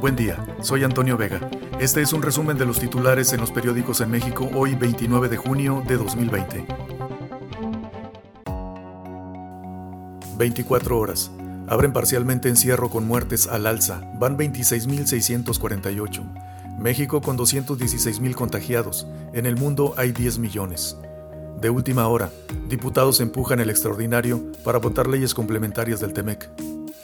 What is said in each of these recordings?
Buen día, soy Antonio Vega. Este es un resumen de los titulares en los periódicos en México hoy 29 de junio de 2020. 24 horas. Abren parcialmente encierro con muertes al alza. Van 26.648. México con 216.000 contagiados. En el mundo hay 10 millones. De última hora, diputados empujan el extraordinario para votar leyes complementarias del TEMEC.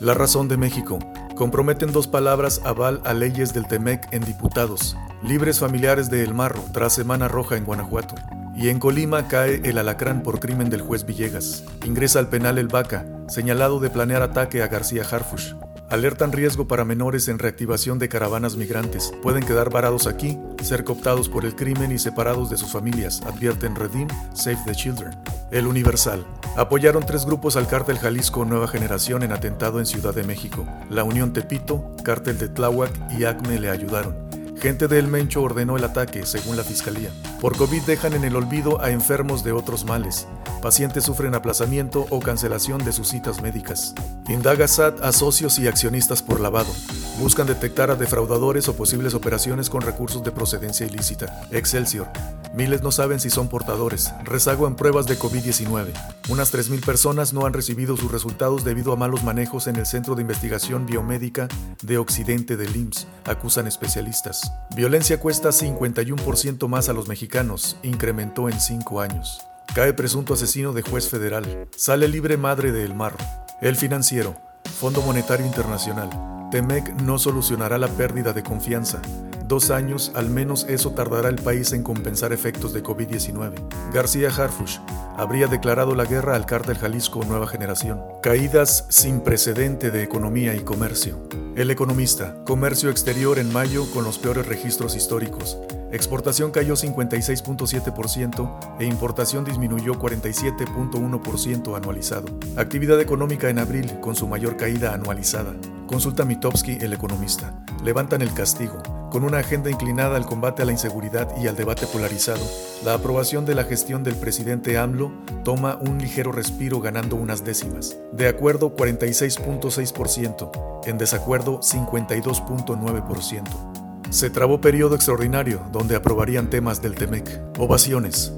La razón de México. Comprometen dos palabras aval a leyes del TEMEC en diputados. Libres familiares de El Marro tras Semana Roja en Guanajuato. Y en Colima cae el alacrán por crimen del juez Villegas. Ingresa al penal El Vaca, señalado de planear ataque a García Harfush. Alertan riesgo para menores en reactivación de caravanas migrantes. Pueden quedar varados aquí, ser cooptados por el crimen y separados de sus familias, advierten Redim, Save the Children. El Universal. Apoyaron tres grupos al cártel Jalisco Nueva Generación en atentado en Ciudad de México. La Unión Tepito, Cártel de Tláhuac y ACME le ayudaron. Gente de El Mencho ordenó el ataque, según la fiscalía. Por COVID dejan en el olvido a enfermos de otros males. Pacientes sufren aplazamiento o cancelación de sus citas médicas. Indaga SAT a socios y accionistas por lavado. Buscan detectar a defraudadores o posibles operaciones con recursos de procedencia ilícita. Excelsior. Miles no saben si son portadores. Rezago en pruebas de COVID-19. Unas 3.000 personas no han recibido sus resultados debido a malos manejos en el Centro de Investigación Biomédica de Occidente del IMSS, acusan especialistas. Violencia cuesta 51% más a los mexicanos, incrementó en 5 años. Cae presunto asesino de juez federal. Sale libre madre de El Marro. El financiero. Fondo Monetario Internacional. Temec no solucionará la pérdida de confianza. Dos años, al menos eso tardará el país en compensar efectos de COVID-19. García Harfush habría declarado la guerra al cártel Jalisco Nueva Generación. Caídas sin precedente de economía y comercio. El economista, comercio exterior en mayo con los peores registros históricos. Exportación cayó 56.7% e importación disminuyó 47.1% anualizado. Actividad económica en abril con su mayor caída anualizada. Consulta Mitofsky, el economista. Levantan el castigo. Con una agenda inclinada al combate a la inseguridad y al debate polarizado, la aprobación de la gestión del presidente AMLO toma un ligero respiro ganando unas décimas. De acuerdo 46.6%, en desacuerdo 52.9%. Se trabó periodo extraordinario donde aprobarían temas del TEMEC. Ovaciones.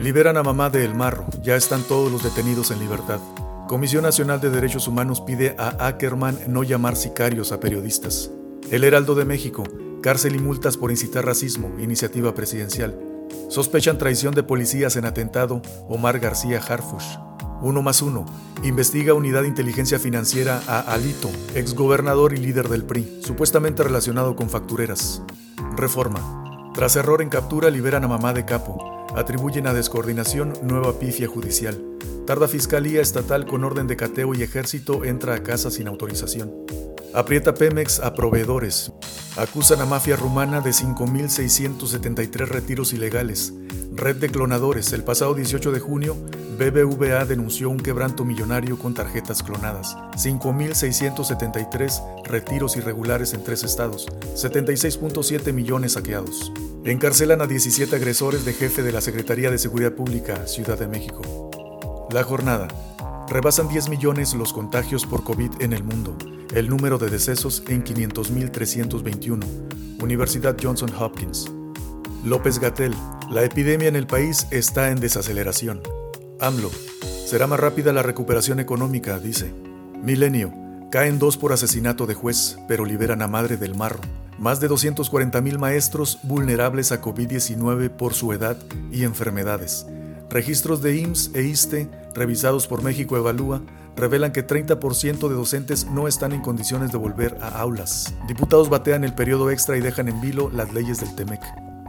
Liberan a mamá de El Marro, ya están todos los detenidos en libertad. Comisión Nacional de Derechos Humanos pide a Ackerman no llamar sicarios a periodistas. El Heraldo de México, cárcel y multas por incitar racismo, iniciativa presidencial. Sospechan traición de policías en atentado Omar García Harfush. Uno más uno. Investiga Unidad de Inteligencia Financiera a Alito, exgobernador y líder del PRI, supuestamente relacionado con factureras. Reforma. Tras error en captura, liberan a mamá de capo. Atribuyen a descoordinación nueva pifia judicial. Tarda Fiscalía Estatal con orden de cateo y ejército entra a casa sin autorización. Aprieta Pemex a proveedores. Acusan a mafia rumana de 5.673 retiros ilegales. Red de clonadores. El pasado 18 de junio, BBVA denunció un quebranto millonario con tarjetas clonadas. 5.673 retiros irregulares en tres estados. 76.7 millones saqueados. Encarcelan a 17 agresores de jefe de la Secretaría de Seguridad Pública, Ciudad de México. La jornada. Rebasan 10 millones los contagios por COVID en el mundo. El número de decesos en 500.321. Universidad Johnson Hopkins. López Gatel. La epidemia en el país está en desaceleración. AMLO. Será más rápida la recuperación económica, dice. Milenio. Caen dos por asesinato de juez, pero liberan a madre del marro. Más de 240.000 maestros vulnerables a COVID-19 por su edad y enfermedades. Registros de IMSS e ISTE, revisados por México Evalúa, revelan que 30% de docentes no están en condiciones de volver a aulas. Diputados batean el periodo extra y dejan en vilo las leyes del TEMEC.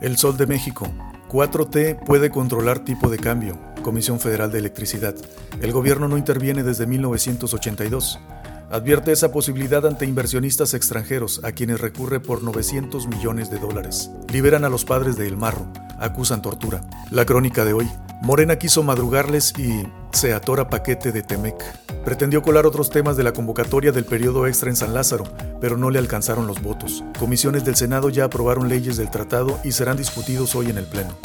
El Sol de México. 4T puede controlar tipo de cambio. Comisión Federal de Electricidad. El gobierno no interviene desde 1982. Advierte esa posibilidad ante inversionistas extranjeros, a quienes recurre por 900 millones de dólares. Liberan a los padres de El Marro. Acusan tortura. La crónica de hoy. Morena quiso madrugarles y se atora paquete de Temec. Pretendió colar otros temas de la convocatoria del periodo extra en San Lázaro, pero no le alcanzaron los votos. Comisiones del Senado ya aprobaron leyes del tratado y serán discutidos hoy en el Pleno.